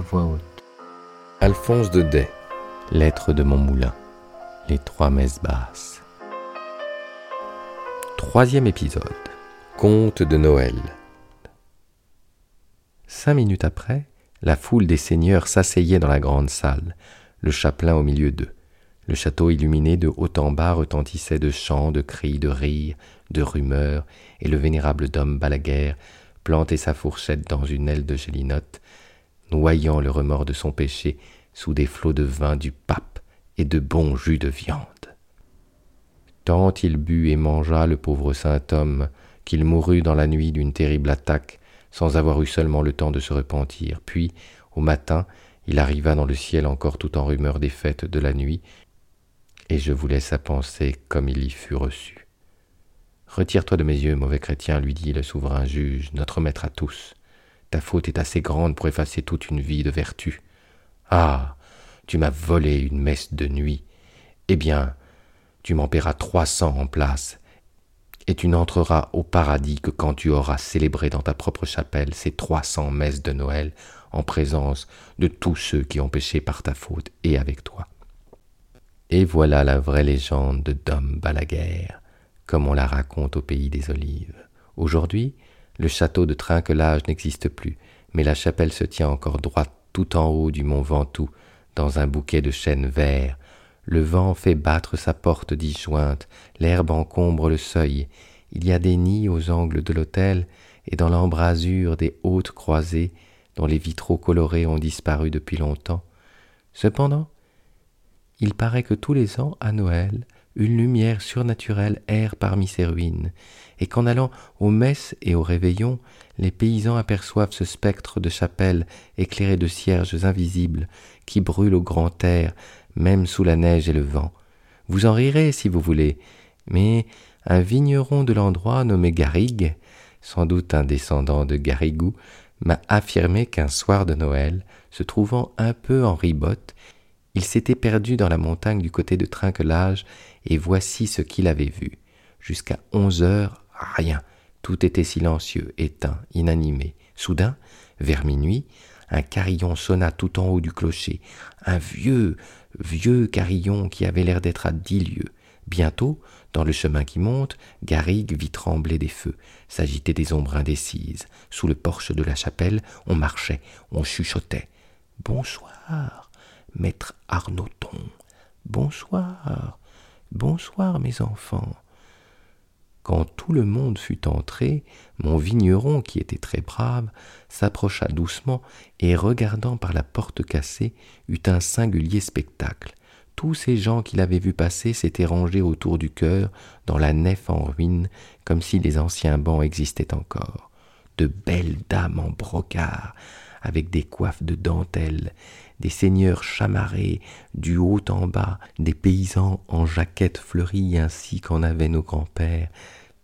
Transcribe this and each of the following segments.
voix haute. Alphonse de Day. Lettre de mon moulin. Les trois messes basses. Troisième épisode. Conte de Noël. Cinq minutes après, la foule des seigneurs s'asseyait dans la grande salle, le chapelain au milieu d'eux. Le château illuminé de haut en bas retentissait de chants, de cris, de rires, de rumeurs, et le vénérable Dom Balaguer plantait sa fourchette dans une aile de gélinotte, noyant le remords de son péché sous des flots de vin du pape et de bons jus de viande. Tant il but et mangea le pauvre saint homme qu'il mourut dans la nuit d'une terrible attaque, sans avoir eu seulement le temps de se repentir. Puis, au matin, il arriva dans le ciel encore tout en rumeur des fêtes de la nuit, et je vous laisse à penser comme il y fut reçu. Retire-toi de mes yeux, mauvais chrétien, lui dit le souverain juge, notre maître à tous. Ta faute est assez grande pour effacer toute une vie de vertu. Ah. Tu m'as volé une messe de nuit. Eh bien, tu m'en paieras trois cents en place, et tu n'entreras au paradis que quand tu auras célébré dans ta propre chapelle ces trois cents messes de Noël en présence de tous ceux qui ont péché par ta faute et avec toi. Et voilà la vraie légende de Dom Balaguer, comme on la raconte au pays des Olives. Aujourd'hui, le château de Trinquelage n'existe plus, mais la chapelle se tient encore droite tout en haut du mont Ventoux, dans un bouquet de chênes verts. Le vent fait battre sa porte disjointe, l'herbe encombre le seuil. Il y a des nids aux angles de l'autel, et dans l'embrasure des hautes croisées, dont les vitraux colorés ont disparu depuis longtemps. Cependant, il paraît que tous les ans, à Noël, une lumière surnaturelle erre parmi ces ruines, et qu'en allant aux messes et aux réveillons, les paysans aperçoivent ce spectre de chapelle éclairé de cierges invisibles qui brûle au grand air, même sous la neige et le vent. Vous en rirez si vous voulez, mais un vigneron de l'endroit nommé Garrigue, sans doute un descendant de Garrigou, m'a affirmé qu'un soir de Noël, se trouvant un peu en ribote, il s'était perdu dans la montagne du côté de Trinquelage, et voici ce qu'il avait vu. Jusqu'à onze heures, rien. Tout était silencieux, éteint, inanimé. Soudain, vers minuit, un carillon sonna tout en haut du clocher, un vieux, vieux carillon qui avait l'air d'être à dix lieues. Bientôt, dans le chemin qui monte, Garrigue vit trembler des feux, s'agiter des ombres indécises. Sous le porche de la chapelle, on marchait, on chuchotait. Bonsoir, maître Arnauton. Bonsoir, bonsoir, mes enfants. Quand tout le monde fut entré, mon vigneron, qui était très brave, s'approcha doucement et, regardant par la porte cassée, eut un singulier spectacle. Tous ces gens qu'il avait vus passer s'étaient rangés autour du chœur, dans la nef en ruine, comme si les anciens bancs existaient encore. De belles dames en brocart, avec des coiffes de dentelle, des seigneurs chamarrés du haut en bas, des paysans en jaquettes fleuries ainsi qu'en avaient nos grands-pères,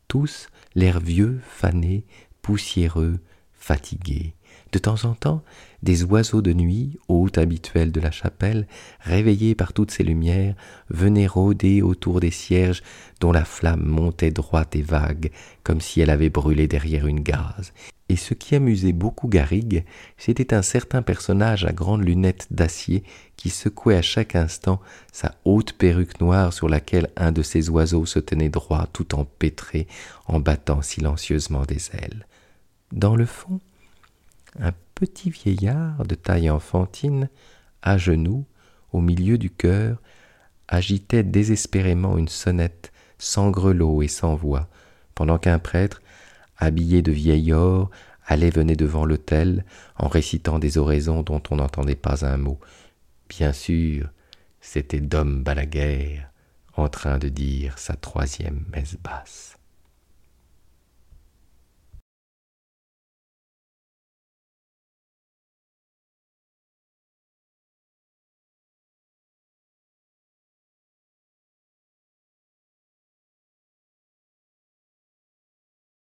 tous l'air vieux, fanés, poussiéreux, fatigués. De temps en temps, des oiseaux de nuit, hôtes habituels de la chapelle, réveillés par toutes ces lumières, venaient rôder autour des cierges dont la flamme montait droite et vague, comme si elle avait brûlé derrière une gaze. Et ce qui amusait beaucoup Garrigue, c'était un certain personnage à grandes lunettes d'acier qui secouait à chaque instant sa haute perruque noire sur laquelle un de ces oiseaux se tenait droit tout empêtré en battant silencieusement des ailes. Dans le fond, un petit vieillard de taille enfantine, à genoux, au milieu du chœur, agitait désespérément une sonnette sans grelot et sans voix, pendant qu'un prêtre, habillé de vieil or, allait venait devant l'autel en récitant des oraisons dont on n'entendait pas un mot. Bien sûr, c'était Dom Balaguer en train de dire sa troisième messe basse.